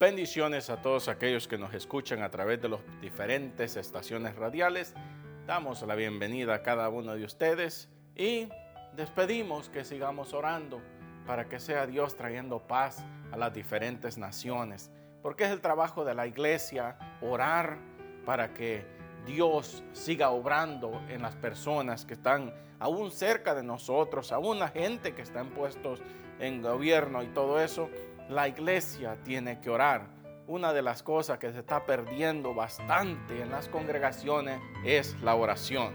Bendiciones a todos aquellos que nos escuchan a través de las diferentes estaciones radiales. Damos la bienvenida a cada uno de ustedes y despedimos que sigamos orando para que sea Dios trayendo paz a las diferentes naciones. Porque es el trabajo de la iglesia orar para que Dios siga obrando en las personas que están aún cerca de nosotros, aún la gente que está en puestos en gobierno y todo eso la iglesia tiene que orar. Una de las cosas que se está perdiendo bastante en las congregaciones es la oración.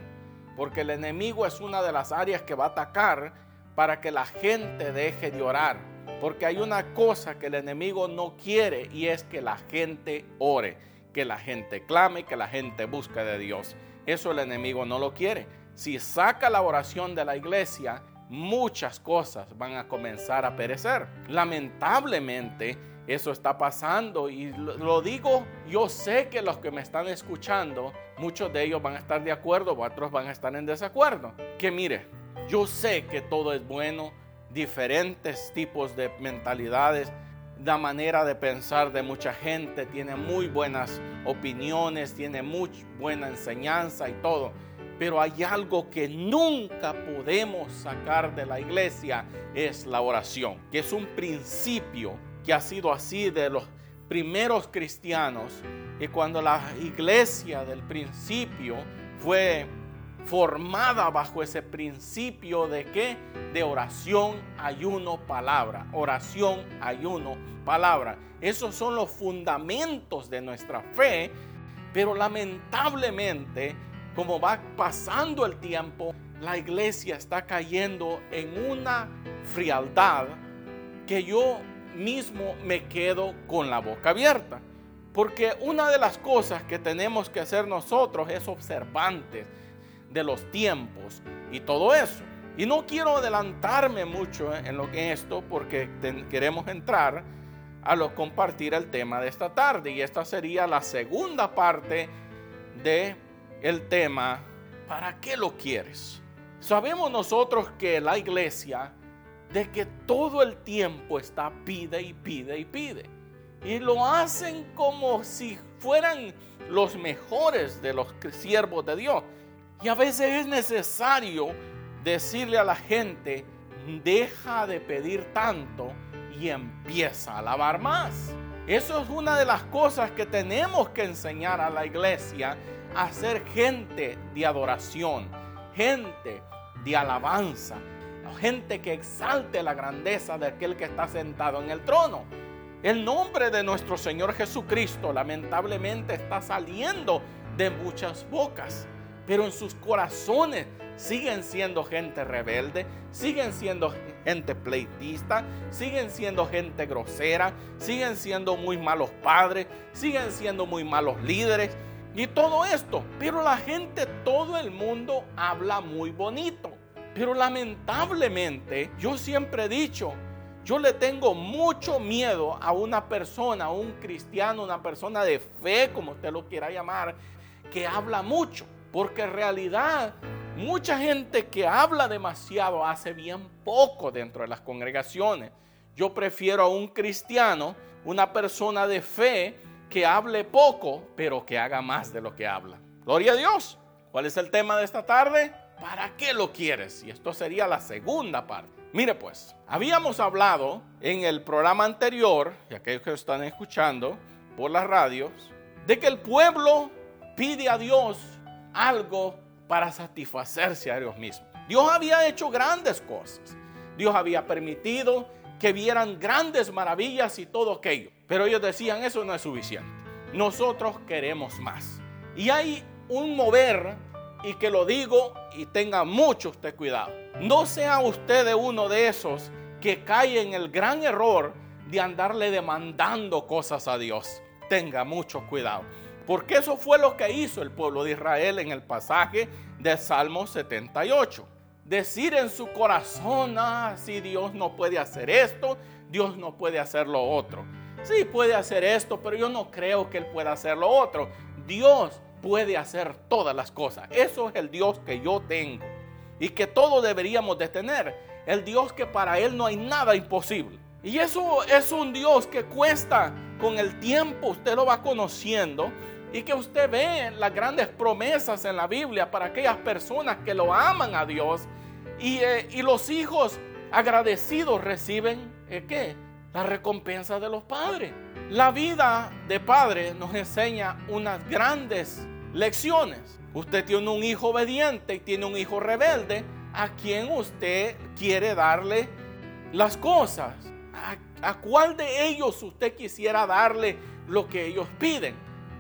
Porque el enemigo es una de las áreas que va a atacar para que la gente deje de orar. Porque hay una cosa que el enemigo no quiere y es que la gente ore, que la gente clame, que la gente busque de Dios. Eso el enemigo no lo quiere. Si saca la oración de la iglesia, muchas cosas van a comenzar a perecer. Lamentablemente, eso está pasando y lo digo, yo sé que los que me están escuchando, muchos de ellos van a estar de acuerdo, otros van a estar en desacuerdo. Que mire, yo sé que todo es bueno, diferentes tipos de mentalidades, la manera de pensar de mucha gente tiene muy buenas opiniones, tiene muy buena enseñanza y todo. Pero hay algo que nunca podemos sacar de la iglesia, es la oración, que es un principio que ha sido así de los primeros cristianos. Y cuando la iglesia del principio fue formada bajo ese principio de qué? De oración, ayuno, palabra. Oración, ayuno, palabra. Esos son los fundamentos de nuestra fe, pero lamentablemente como va pasando el tiempo, la iglesia está cayendo en una frialdad que yo mismo me quedo con la boca abierta. Porque una de las cosas que tenemos que hacer nosotros es observantes de los tiempos y todo eso. Y no quiero adelantarme mucho en lo que esto porque queremos entrar a lo compartir el tema de esta tarde y esta sería la segunda parte de el tema, ¿para qué lo quieres? Sabemos nosotros que la iglesia, de que todo el tiempo está pide y pide y pide. Y lo hacen como si fueran los mejores de los siervos de Dios. Y a veces es necesario decirle a la gente, deja de pedir tanto y empieza a alabar más. Eso es una de las cosas que tenemos que enseñar a la iglesia a ser gente de adoración, gente de alabanza, gente que exalte la grandeza de aquel que está sentado en el trono. El nombre de nuestro Señor Jesucristo lamentablemente está saliendo de muchas bocas, pero en sus corazones siguen siendo gente rebelde, siguen siendo gente pleitista, siguen siendo gente grosera, siguen siendo muy malos padres, siguen siendo muy malos líderes, y todo esto. Pero la gente, todo el mundo habla muy bonito. Pero lamentablemente, yo siempre he dicho, yo le tengo mucho miedo a una persona, un cristiano, una persona de fe, como usted lo quiera llamar, que habla mucho. Porque en realidad mucha gente que habla demasiado hace bien poco dentro de las congregaciones. Yo prefiero a un cristiano, una persona de fe, que hable poco, pero que haga más de lo que habla. Gloria a Dios. ¿Cuál es el tema de esta tarde? ¿Para qué lo quieres? Y esto sería la segunda parte. Mire pues, habíamos hablado en el programa anterior, y aquellos que están escuchando por las radios, de que el pueblo pide a Dios algo para satisfacerse a Dios mismo. Dios había hecho grandes cosas. Dios había permitido que vieran grandes maravillas y todo aquello. Pero ellos decían, eso no es suficiente. Nosotros queremos más. Y hay un mover, y que lo digo y tenga mucho usted cuidado. No sea usted uno de esos que cae en el gran error de andarle demandando cosas a Dios. Tenga mucho cuidado. Porque eso fue lo que hizo el pueblo de Israel en el pasaje de Salmo 78. Decir en su corazón, ah, si Dios no puede hacer esto, Dios no puede hacer lo otro. Sí, puede hacer esto, pero yo no creo que Él pueda hacer lo otro. Dios puede hacer todas las cosas. Eso es el Dios que yo tengo y que todos deberíamos de tener. El Dios que para Él no hay nada imposible. Y eso es un Dios que cuesta con el tiempo, usted lo va conociendo y que usted ve las grandes promesas en la Biblia para aquellas personas que lo aman a Dios y, eh, los hijos agradecidos reciben eh, ¿qué? la recompensa de los padres. La vida de padre nos enseña unas grandes lecciones. Usted tiene un hijo obediente y tiene un hijo rebelde a quien usted quiere darle las cosas. ¿A, cuál de ellos usted quisiera darle lo que ellos piden?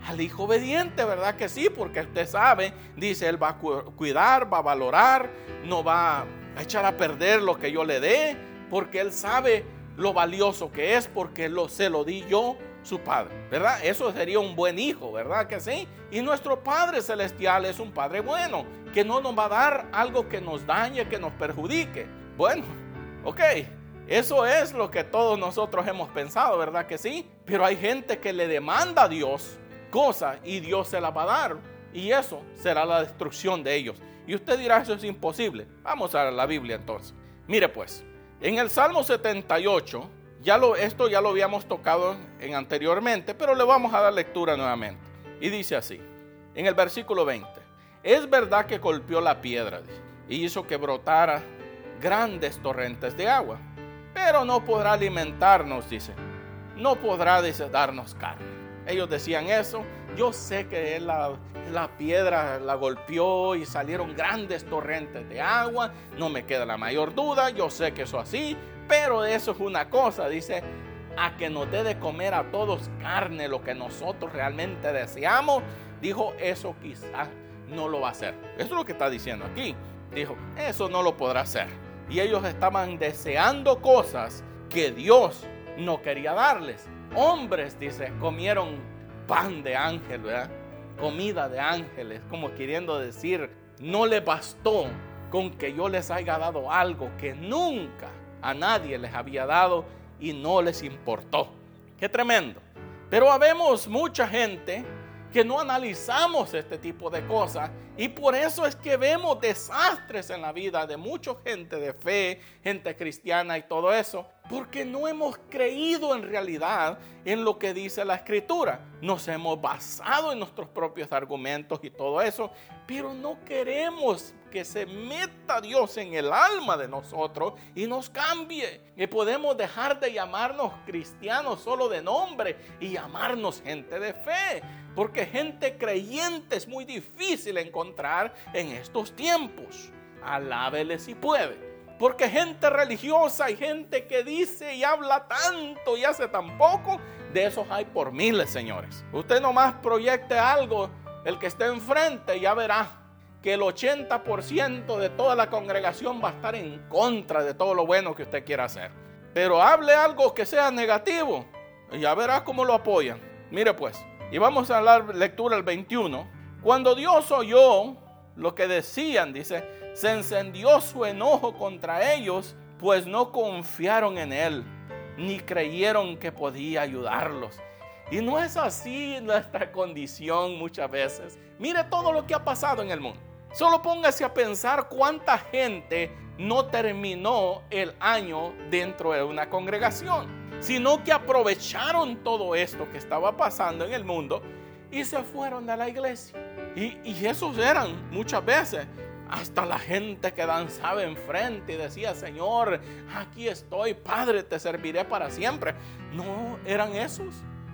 Al hijo obediente, ¿verdad que sí? Porque usted sabe, dice, él va a cuidar, va a valorar, no va a echar a perder lo que yo le dé, porque él sabe lo valioso que es, porque lo, se lo di yo, su padre, ¿verdad? Eso sería un buen hijo, ¿verdad que sí? Y nuestro Padre Celestial es un Padre bueno, que no nos va a dar algo que nos dañe, que nos perjudique. Bueno, ok, eso es lo que todos nosotros hemos pensado, ¿verdad que sí? Pero hay gente que le demanda a Dios cosas y Dios se las va a dar. Y eso será la destrucción de ellos. Y usted dirá, eso es imposible. Vamos a la Biblia entonces. Mire pues, en el Salmo 78, ya esto ya lo habíamos tocado en anteriormente, pero le vamos a dar lectura nuevamente. Y dice así, en el versículo 20, es verdad que golpeó la piedra y hizo que brotara grandes torrentes de agua pero no podrá alimentarnos, dice. No podrá darnos carne. Ellos decían eso. Yo sé que la, la piedra la golpeó y salieron grandes torrentes de agua. No me queda la mayor duda. Yo sé que eso así. Pero eso es una cosa, dice, a que nos dé de comer a todos carne, lo que nosotros realmente deseamos. Dijo, eso quizás no lo va a hacer. Eso es lo que está diciendo aquí. Dijo, eso no lo podrá hacer y ellos estaban deseando cosas que Dios no quería darles. Hombres, dice, comieron pan de ángel, ¿verdad? Comida de ángeles, como queriendo decir, no le bastó con que yo les haya dado algo que nunca a nadie les había dado y no les importó. Qué tremendo. Pero habemos mucha gente que no analizamos este tipo de cosas y por eso es que vemos desastres en la vida de mucha gente de fe, gente cristiana y todo eso, porque no hemos creído en realidad en lo que dice la escritura. Nos hemos basado en nuestros propios argumentos y todo eso, pero no queremos que se meta Dios en el alma de nosotros y nos cambie. Y podemos dejar de llamarnos cristianos solo de nombre y llamarnos gente de fe. Porque gente creyente es muy difícil encontrar en estos tiempos. Alábele si puede. Porque gente religiosa y gente que dice y habla tanto y hace tan poco, de esos hay por miles, señores. Usted nomás proyecte algo, el que esté enfrente ya verá que el 80% de toda la congregación va a estar en contra de todo lo bueno que usted quiera hacer. Pero hable algo que sea negativo y ya verá cómo lo apoyan. Mire pues, y vamos a la lectura el 21. Cuando Dios oyó lo que decían, dice, se encendió su enojo contra ellos, pues no confiaron en Él, ni creyeron que podía ayudarlos. Y no es así nuestra condición muchas veces. Mire todo lo que ha pasado en el mundo. Solo póngase a pensar cuánta gente no terminó el año dentro de una congregación, sino que aprovecharon todo esto que estaba pasando en el mundo y se fueron a la iglesia. Y, y esos eran muchas veces hasta la gente que danzaba enfrente y decía, Señor, aquí estoy, Padre, te serviré para siempre. No, eran esos.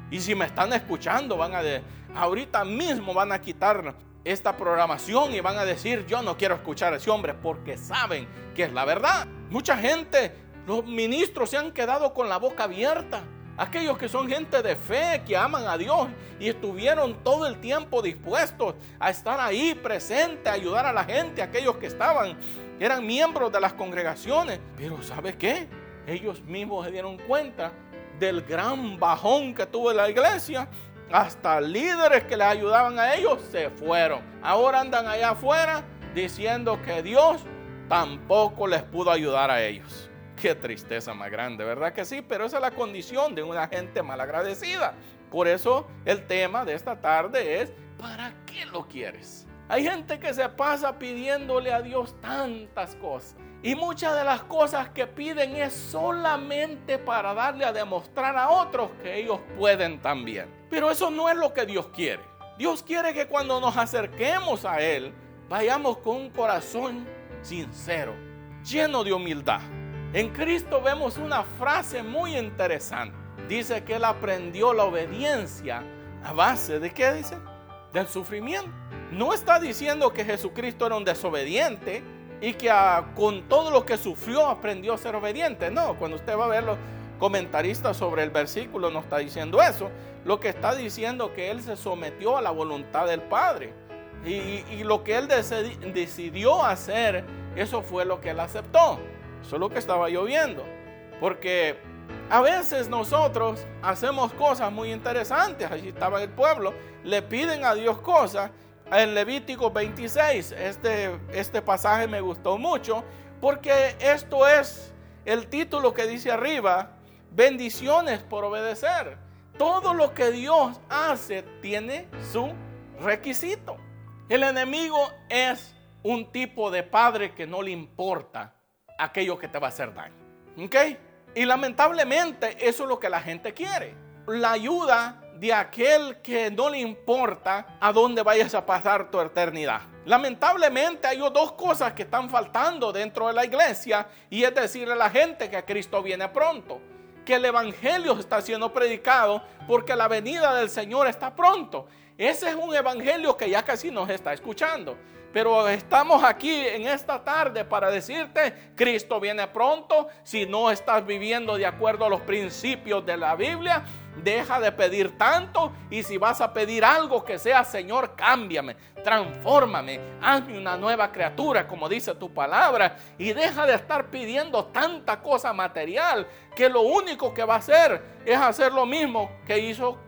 Y si me están escuchando, van a de, ahorita mismo van a quitar esta programación y van a decir, yo no quiero escuchar a ese hombre porque saben que es la verdad. Mucha gente, los ministros se han quedado con la boca abierta. Aquellos que son gente de fe, que aman a Dios y estuvieron todo el tiempo dispuestos a estar ahí presente, a ayudar a la gente, aquellos que estaban, eran miembros de las congregaciones. Pero ¿sabe qué? Ellos mismos se dieron cuenta del gran bajón que tuvo la iglesia hasta líderes que les ayudaban a ellos se fueron. Ahora andan allá afuera diciendo que Dios tampoco les pudo ayudar a ellos. Qué tristeza más grande, ¿verdad que sí? Pero esa es la condición de una gente malagradecida. Por eso el tema de esta tarde es, ¿para qué lo quieres? Hay gente que se pasa pidiéndole a Dios tantas cosas Y muchas de las cosas que piden es solamente para darle a demostrar a otros que ellos pueden también. Pero eso no es lo que Dios quiere. Dios quiere que cuando nos acerquemos a Él, vayamos con un corazón sincero, lleno de humildad. En Cristo vemos una frase muy interesante. Dice que Él aprendió la obediencia a base de qué dice? Del sufrimiento. No está diciendo que Jesucristo era un desobediente y que ah, con todo lo que sufrió aprendió a ser obediente. No, cuando usted va a ver los comentaristas sobre el versículo no está diciendo eso. Lo que está diciendo que Él se sometió a la voluntad del Padre. Y, lo que Él decidió hacer, eso fue lo que Él aceptó. Eso es lo que estaba lloviendo. Porque a veces nosotros hacemos cosas muy interesantes. Allí estaba el pueblo. Le piden a Dios cosas en Levítico 26. Este, este pasaje me gustó mucho porque esto es el título que dice arriba, bendiciones por obedecer. Todo lo que Dios hace tiene su requisito. El enemigo es un tipo de padre que no le importa aquello que te va a hacer daño. ¿Ok? Y lamentablemente eso es lo que la gente quiere. La ayuda de aquel que no le importa a dónde vayas a pasar tu eternidad. Lamentablemente hay dos cosas que están faltando dentro de la iglesia y es decirle a la gente que Cristo viene pronto, que el evangelio está siendo predicado porque la venida del Señor está pronto. Ese es un evangelio que ya casi nos está escuchando. Pero estamos aquí en esta tarde para decirte, Cristo viene pronto. Si no estás viviendo de acuerdo a los principios de la Biblia, deja de pedir tanto. Y si vas a pedir algo que sea, Señor, cámbiame, transfórmame, hazme una nueva criatura, como dice tu palabra. Y deja de estar pidiendo tanta cosa material que lo único que va a hacer es hacer lo mismo que hizo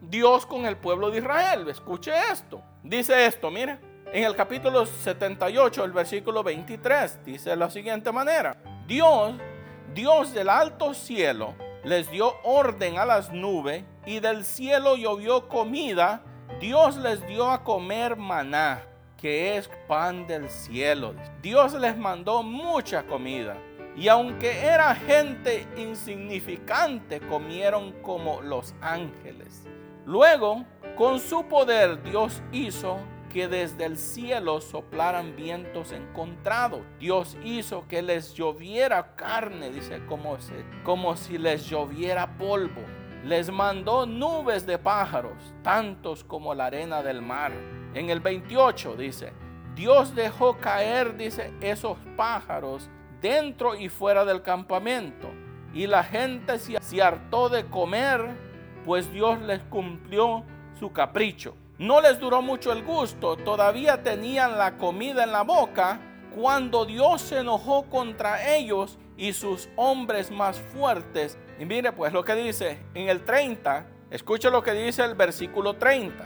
Dios con el pueblo de Israel. Escuche esto. Dice esto, mire. En el capítulo 78, el versículo 23, dice de la siguiente manera. Dios, Dios del alto cielo, les dio orden a las nubes y del cielo llovió comida. Dios les dio a comer maná, que es pan del cielo. Dios les mandó mucha comida. Y aunque era gente insignificante, comieron como los ángeles. Luego, con su poder, Dios hizo que desde el cielo soplaran vientos encontrados. Dios hizo que les lloviera carne, dice, como, si les lloviera polvo. Les mandó nubes de pájaros, tantos como la arena del mar. En el 28 dice, Dios dejó caer, dice, esos pájaros dentro y fuera del campamento. Y la gente se hartó de comer, pues Dios les cumplió su capricho. No les duró mucho el gusto, todavía tenían la comida en la boca cuando Dios se enojó contra ellos y sus hombres más fuertes. Y mire pues lo que dice en el 30, escuche lo que dice el versículo 30.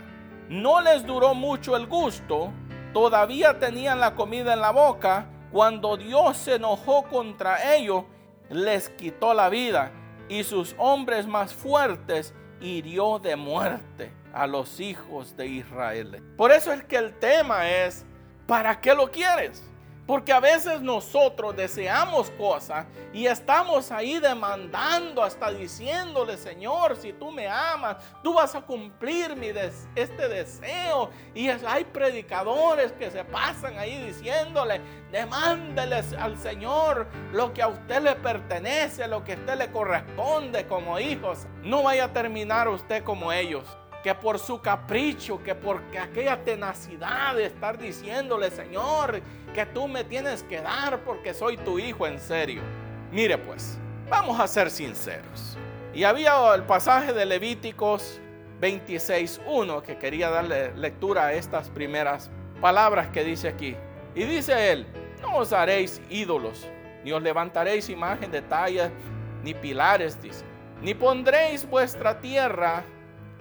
No les duró mucho el gusto, todavía tenían la comida en la boca cuando Dios se enojó contra ellos, les quitó la vida y sus hombres más fuertes hirió de muerte a los hijos de Israel. Por eso es que el tema es, ¿para qué lo quieres? Porque a veces nosotros deseamos cosas y estamos ahí demandando, hasta diciéndole, Señor, si tú me amas, tú vas a cumplir mi este deseo. Y hay predicadores que se pasan ahí diciéndole, demándeles al Señor lo que a usted le pertenece, lo que a usted le corresponde como hijos. No vaya a terminar usted como ellos que por su capricho, que por aquella tenacidad de estar diciéndole, Señor, que tú me tienes que dar porque soy tu hijo en serio. Mire pues, vamos a ser sinceros. Y había el pasaje de Levíticos 26.1 que quería darle lectura a estas primeras palabras que dice aquí. Y dice él, no os haréis ídolos, ni os levantaréis imagen de talla, ni pilares. Ni pondréis vuestra tierra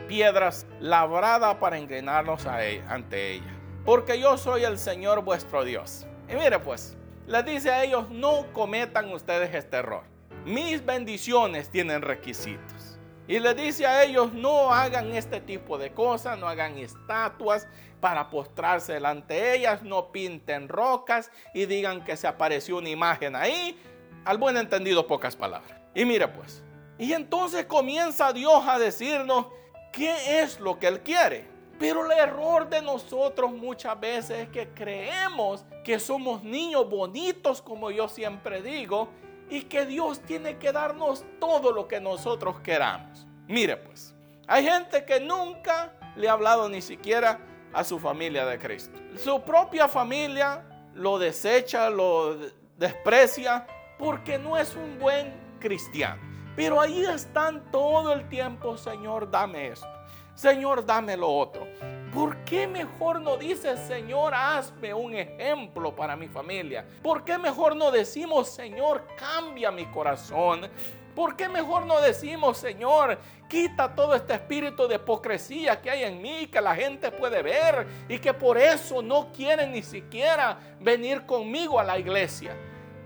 piedras labradas para engrenarnos e, ante ella. Porque yo soy el Señor vuestro Dios. Y mire pues, les dice a ellos, no cometan ustedes este error. Mis bendiciones tienen requisitos. Y le dice a ellos, no hagan este tipo de cosas, no hagan estatuas para postrarse delante de ellas, no pinten rocas y digan que se apareció una imagen ahí. Al buen entendido, pocas palabras. Y mire pues, y entonces comienza Dios a decirnos qué es lo que Él quiere. Pero el error de nosotros muchas veces es que creemos que somos niños bonitos, como yo siempre digo, y que Dios tiene que darnos todo lo que nosotros queramos. Mire pues, hay gente que nunca le ha hablado ni siquiera a su familia de Cristo. Su propia familia lo desecha, lo desprecia, porque no es un buen cristiano. Pero ahí están todo el tiempo, Señor, dame esto. Señor, dame lo otro. ¿Por qué mejor no dice, Señor, hazme un ejemplo para mi familia? ¿Por qué mejor no decimos, Señor, cambia mi corazón? ¿Por qué mejor no decimos, Señor, quita todo este espíritu de hipocresía que hay en mí, que la gente puede ver y que por eso no quieren ni siquiera venir conmigo a la iglesia?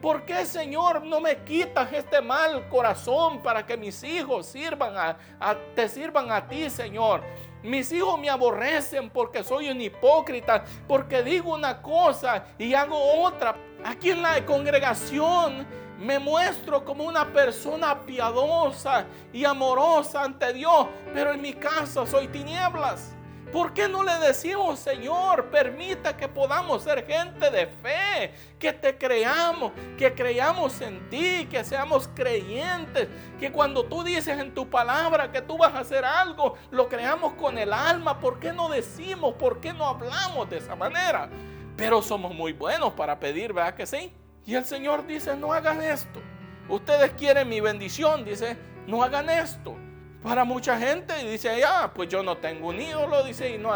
¿Por qué, Señor, no me quitas este mal corazón para que mis hijos sirvan a, te sirvan a ti, Señor? Mis hijos me aborrecen porque soy un hipócrita, porque digo una cosa y hago otra. Aquí en la congregación me muestro como una persona piadosa y amorosa ante Dios, pero en mi casa soy tinieblas. ¿Por qué no le decimos, Señor, permita que podamos ser gente de fe, que te creamos, que creamos en ti, que seamos creyentes, que cuando tú dices en tu palabra que tú vas a hacer algo, lo creamos con el alma? ¿Por qué no decimos, por qué no hablamos de esa manera? Pero somos muy buenos para pedir, ¿verdad que sí? Y el Señor dice, no hagan esto. Ustedes quieren mi bendición, dice, no hagan esto para mucha gente y dice, ya, pues yo no tengo un ídolo, dice, y, no,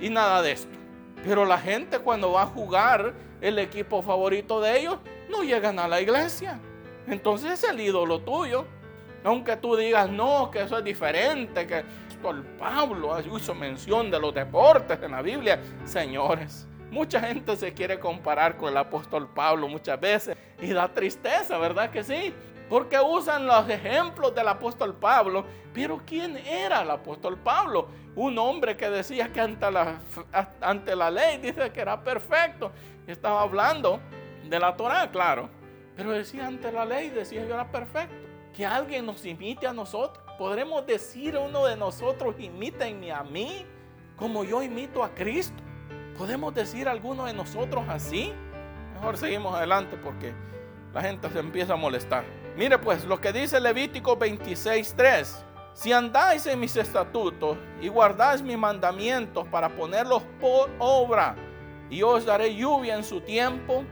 y nada de esto. Pero la gente cuando va a jugar el equipo favorito de ellos, no llegan a la iglesia. Entonces es el ídolo tuyo. Aunque tú digas, no, que eso es diferente, que el Pablo hizo mención de los deportes en la Biblia. Señores, mucha gente se quiere comparar con el apóstol Pablo muchas veces y da tristeza, ¿verdad que sí? Porque usan los ejemplos del apóstol Pablo. Pero ¿quién era el apóstol Pablo? Un hombre que decía que ante la, ante la ley dice que era perfecto. Estaba hablando de la Torah, claro. Pero decía ante la ley, decía yo era perfecto. Que alguien nos imite a nosotros. Podremos decir a uno de nosotros, imítenme a mí como yo imito a Cristo. ¿Podemos decir a alguno de nosotros así? Mejor seguimos adelante porque la gente se empieza a molestar. Mire pues lo que dice Levítico 26:3. Si andáis en mis estatutos y guardáis mis mandamientos para ponerlos por obra, y os daré lluvia en su tiempo,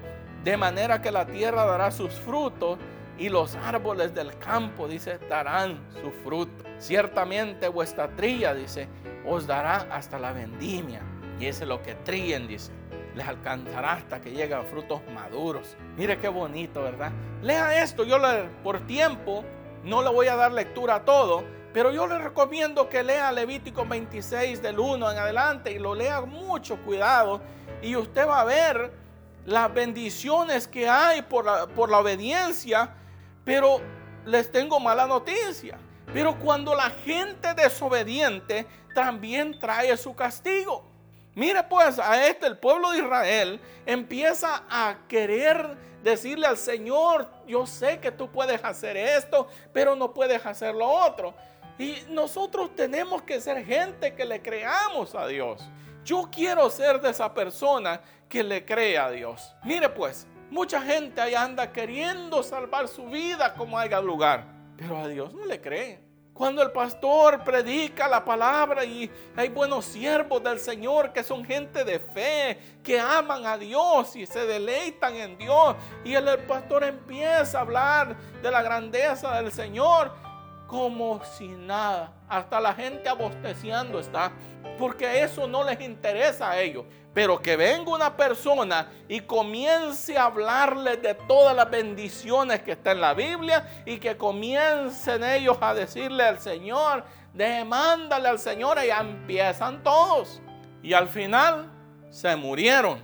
de manera que la tierra dará sus frutos y los árboles del campo, dice, darán su fruto. Ciertamente vuestra trilla, dice, os dará hasta la vendimia. Y ese es lo que tríen, dice les alcanzará hasta que lleguen frutos maduros. Mire qué bonito, ¿verdad? Lea esto, yo le, por tiempo no le voy a dar lectura a todo, pero yo le recomiendo que lea Levítico 26 del 1 en adelante y lo lea mucho cuidado y usted va a ver las bendiciones que hay por por la obediencia, pero les tengo mala noticia. Pero cuando la gente desobediente también trae su castigo. Mire pues a este, el pueblo de Israel empieza a querer decirle al Señor, yo sé que tú puedes hacer esto, pero no puedes hacer lo otro. Y nosotros tenemos que ser gente que le creamos a Dios. Yo quiero ser de esa persona que le cree a Dios. Mire pues, mucha gente ahí anda queriendo salvar su vida como haya lugar, pero a Dios no le cree. Cuando el pastor predica la palabra y hay buenos siervos del Señor que son gente de fe, que aman a Dios y se deleitan en Dios. Y el, pastor empieza a hablar de la grandeza del Señor como si nada. Hasta la gente abosteciendo está. Porque eso no les interesa a ellos. Pero que venga una persona y comience a hablarles de todas las bendiciones que está en la Biblia y que comiencen ellos a decirle al Señor, demándale al Señor y empiezan todos. Y al final se murieron.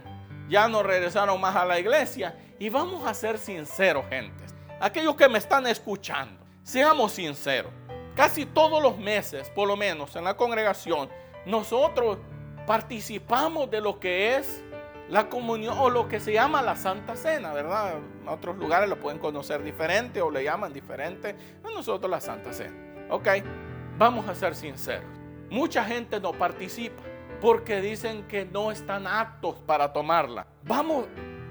Ya no regresaron más a la iglesia. Y vamos a ser sinceros, gente. Aquellos que me están escuchando, seamos sinceros. casi todos los meses, por lo menos en la congregación, nosotros participamos de lo que es la comunión o lo que se llama la Santa Cena, ¿verdad? En otros lugares lo pueden conocer diferente o le llaman diferente. A nosotros la Santa Cena. Ok, vamos a ser sinceros. Mucha gente no participa porque dicen que no están aptos para tomarla. Vamos,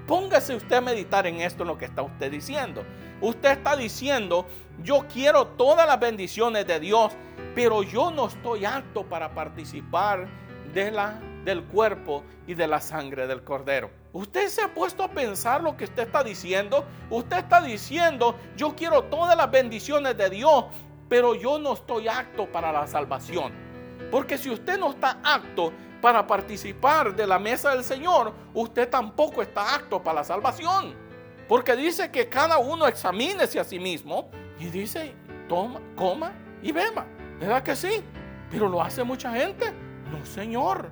póngase usted a meditar en esto, en lo que está usted diciendo. Usted está diciendo, yo quiero todas las bendiciones de Dios, pero yo no estoy apto para participar de la, del cuerpo y de la sangre del cordero. Usted se ha puesto a pensar lo que usted está diciendo. Usted está diciendo, yo quiero todas las bendiciones de Dios, pero yo no estoy apto para la salvación. Porque si usted no está apto para participar de la mesa del Señor, usted tampoco está apto para la salvación. Porque dice que cada uno examínese a sí mismo y dice, toma, coma y beba. ¿Verdad que sí? Pero lo hace mucha gente. No, Señor.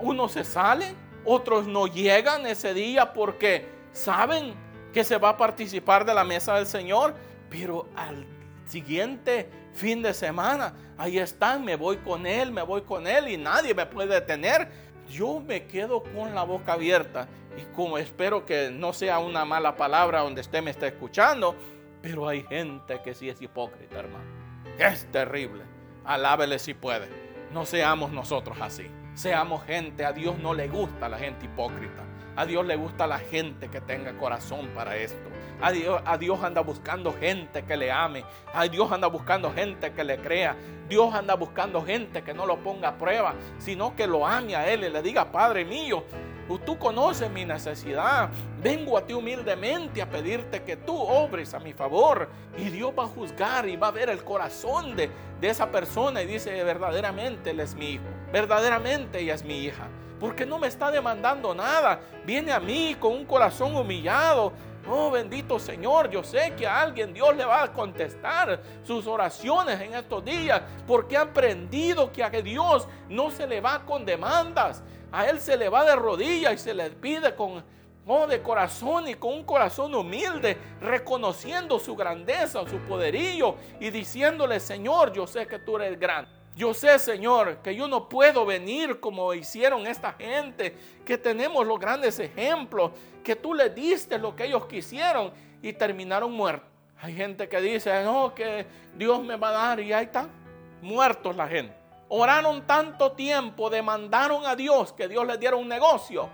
Unos se salen, otros no llegan ese día porque saben que se va a participar de la mesa del Señor, pero al siguiente fin de semana, ahí están, me voy con Él, me voy con Él y nadie me puede detener. Yo me quedo con la boca abierta y como espero que no sea una mala palabra donde usted me está escuchando, pero hay gente que sí es hipócrita, hermano. Es terrible. Alábele si puede. No seamos nosotros así. Seamos gente. A Dios no le gusta la gente hipócrita. A Dios le gusta la gente que tenga corazón para esto. A Dios, a Dios, anda buscando gente que le ame. A Dios anda buscando gente que le crea. Dios anda buscando gente que no lo ponga a prueba, sino que lo ame a Él y le diga, Padre mío, Tú conoces mi necesidad. Vengo a ti humildemente a pedirte que tú obres a mi favor. Y Dios va a juzgar y va a ver el corazón de, de esa persona y dice, verdaderamente Él es mi hijo. Verdaderamente ella es mi hija. Porque no me está demandando nada. Viene a mí con un corazón humillado. Oh, bendito Señor, yo sé que a alguien Dios le va a contestar sus oraciones en estos días, porque ha aprendido que a Dios no se le va con demandas, a Él se le va de rodillas y se le pide con, oh, de corazón y con un corazón humilde, reconociendo su grandeza, su poderío y diciéndole, Señor, yo sé que tú eres grande. Yo sé, Señor, que yo no puedo venir como hicieron esta gente, que tenemos los grandes ejemplos, que tú le diste lo que ellos quisieron y terminaron muertos. Hay gente que dice, no, que Dios me va a dar y ahí están, muertos la gente. Oraron tanto tiempo, demandaron a Dios que Dios les diera un negocio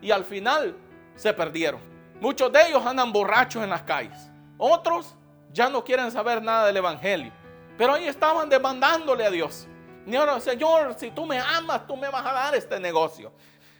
y al final se perdieron. Muchos de ellos andan borrachos en las calles. Otros ya no quieren saber nada del Evangelio. Pero ahí estaban demandándole a Dios. Señor, si tú me amas, tú me vas a dar este negocio.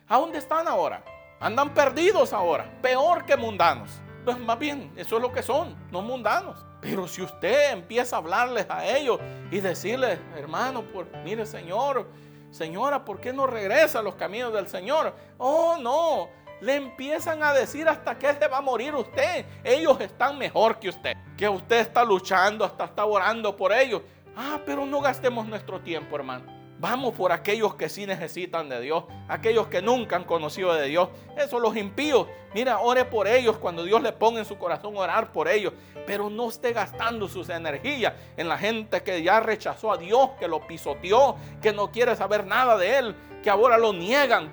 ¿A dónde están ahora? Andan perdidos ahora, peor que mundanos. Pues más bien, eso es lo que son, no mundanos. Pero si usted empieza a hablarles a ellos y decirles, hermano, por, mire Señor, señora, ¿por qué no regresa a los caminos del Señor? Oh, no, le empiezan a decir hasta que se va a morir usted. Ellos están mejor que usted. Que usted está luchando, hasta está orando por ellos. Ah, pero no gastemos nuestro tiempo, hermano. Vamos por aquellos que sí necesitan de Dios, aquellos que nunca han conocido de Dios. Eso los impíos. Mira, ore por ellos cuando Dios le ponga en su corazón orar por ellos. Pero no esté gastando sus energías en la gente que ya rechazó a Dios, que lo pisoteó, que no quiere saber nada de Él, que ahora lo niegan.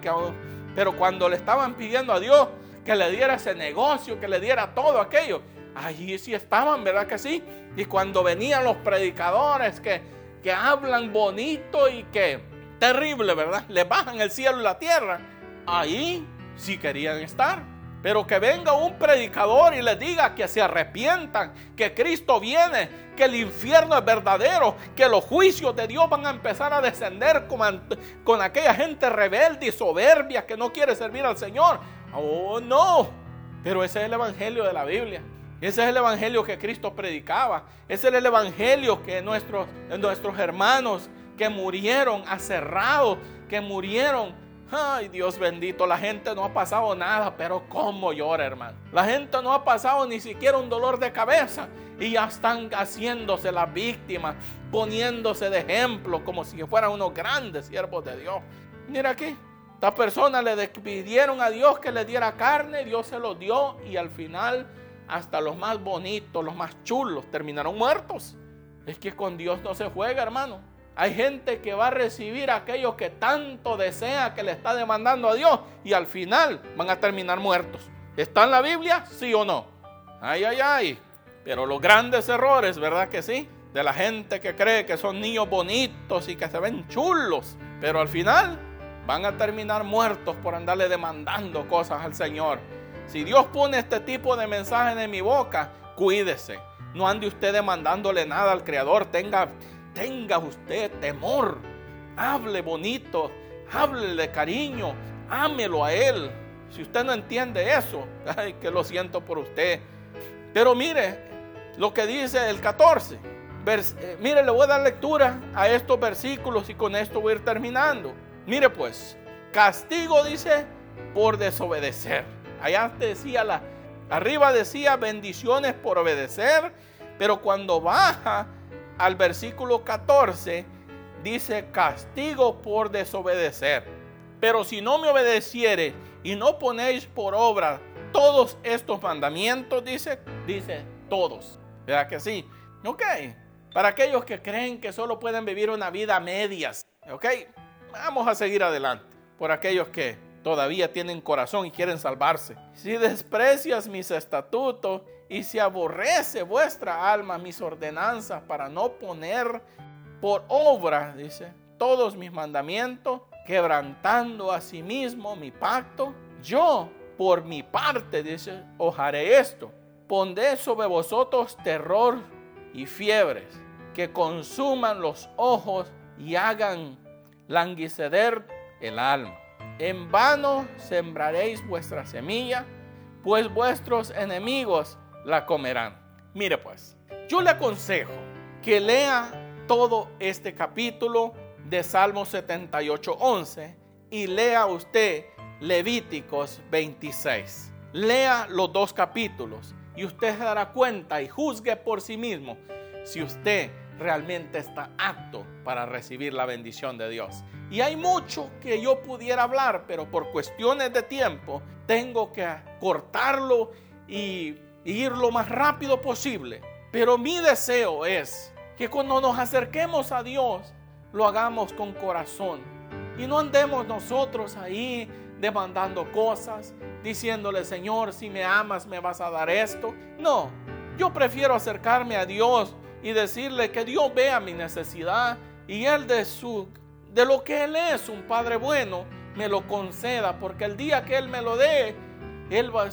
pero cuando le estaban pidiendo a Dios que le diera ese negocio, que le diera todo aquello, allí sí estaban, ¿verdad que sí? Y cuando venían los predicadores que que hablan bonito y que terrible, ¿verdad? Le bajan el cielo y la tierra. Ahí sí querían estar. Pero que venga un predicador y les diga que se arrepientan, que Cristo viene, que el infierno es verdadero, que los juicios de Dios van a empezar a descender con, con aquella gente rebelde y soberbia que no quiere servir al Señor. Oh, no. Pero ese es el Evangelio de la Biblia. Ese es el evangelio que Cristo predicaba. Ese es el evangelio que nuestros, nuestros hermanos que murieron aserrados, que murieron. Ay, Dios bendito, la gente no ha pasado nada, pero cómo llora, hermano. La gente no ha pasado ni siquiera un dolor de cabeza y ya están haciéndose las víctimas, poniéndose de ejemplo como si fueran unos grandes siervos de Dios. Mira aquí, estas personas le pidieron a Dios que le diera carne, Dios se lo dio y al final hasta los más bonitos, los más chulos, terminaron muertos. Es que con Dios no se juega, hermano. Hay gente que va a recibir aquello que tanto desea, que le está demandando a Dios, y al final van a terminar muertos. ¿Está en la Biblia? ¿Sí o no? Ay, ay, ay. Pero los grandes errores, ¿verdad que sí? De la gente que cree que son niños bonitos y que se ven chulos, pero al final van a terminar muertos por andarle demandando cosas al Señor. Si Dios pone este tipo de mensaje en mi boca, cuídese. No ande usted demandándole nada al Creador. Tenga, tenga usted temor. Hable bonito. Hable de cariño. Ámelo a Él. Si usted no entiende eso, ay, que lo siento por usted. Pero mire lo que dice el 14. Eh, mire, le voy a dar lectura a estos versículos y con esto voy a ir terminando. Mire pues, castigo dice por desobedecer. Allá decía la, arriba decía bendiciones por obedecer, pero cuando baja al versículo 14 dice castigo por desobedecer. Pero si no me obedeciere y no ponéis por obra todos estos mandamientos, dice, dice todos. ¿Verdad que sí? Ok. Para aquellos que creen que solo pueden vivir una vida a medias. Ok. Vamos a seguir adelante. Por aquellos que todavía tienen corazón y quieren salvarse. Si desprecias mis estatutos y si aborrece vuestra alma mis ordenanzas para no poner por obra, dice, todos mis mandamientos, quebrantando a sí mismo mi pacto, yo por mi parte, dice, os haré esto. Pondré sobre vosotros terror y fiebres que consuman los ojos y hagan languidecer el alma. En vano sembraréis vuestra semilla, pues vuestros enemigos la comerán. Mire pues, yo le aconsejo que lea todo este capítulo de Salmo 78, 11 y lea usted Levíticos 26. Lea los dos capítulos y usted se dará cuenta y juzgue por sí mismo si usted realmente está apto para recibir la bendición de Dios. Y hay mucho que yo pudiera hablar, pero por cuestiones de tiempo tengo que cortarlo y ir lo más rápido posible. Pero mi deseo es que cuando nos acerquemos a Dios, lo hagamos con corazón. Y no andemos nosotros ahí demandando cosas, diciéndole, Señor, si me amas, me vas a dar esto. No, yo prefiero acercarme a Dios y decirle que Dios vea mi necesidad y Él de su de lo que Él es, un Padre bueno, me lo conceda, porque el día que Él me lo dé, Él va,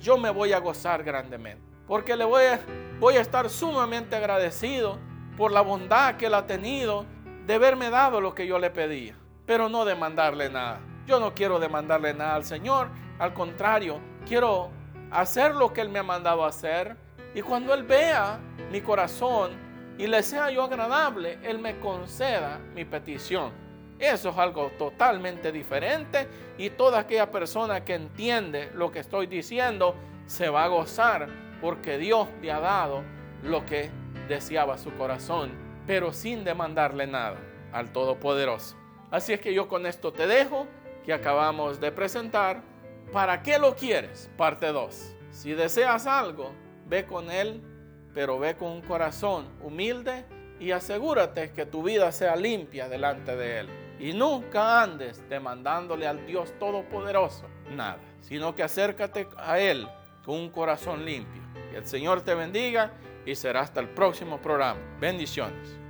yo me voy a gozar grandemente, porque le voy a, voy a estar sumamente agradecido por la bondad que Él ha tenido de haberme dado lo que yo le pedía, pero no demandarle nada. Yo no quiero demandarle nada al Señor, al contrario, quiero hacer lo que Él me ha mandado hacer, y cuando Él vea mi corazón y le sea yo agradable, Él me conceda mi petición. Eso es algo totalmente diferente y toda aquella persona que entiende lo que estoy diciendo se va a gozar porque Dios le ha dado lo que deseaba su corazón, pero sin demandarle nada al Todopoderoso. Así es que yo con esto te dejo que acabamos de presentar. ¿Para qué lo quieres? Parte 2. Si deseas algo, ve con Él, pero ve con un corazón humilde y asegúrate que tu vida sea limpia delante de Él. Y nunca andes demandándole al Dios Todopoderoso nada, sino que acércate a Él con un corazón limpio. Que el Señor te bendiga y será hasta el próximo programa. Bendiciones.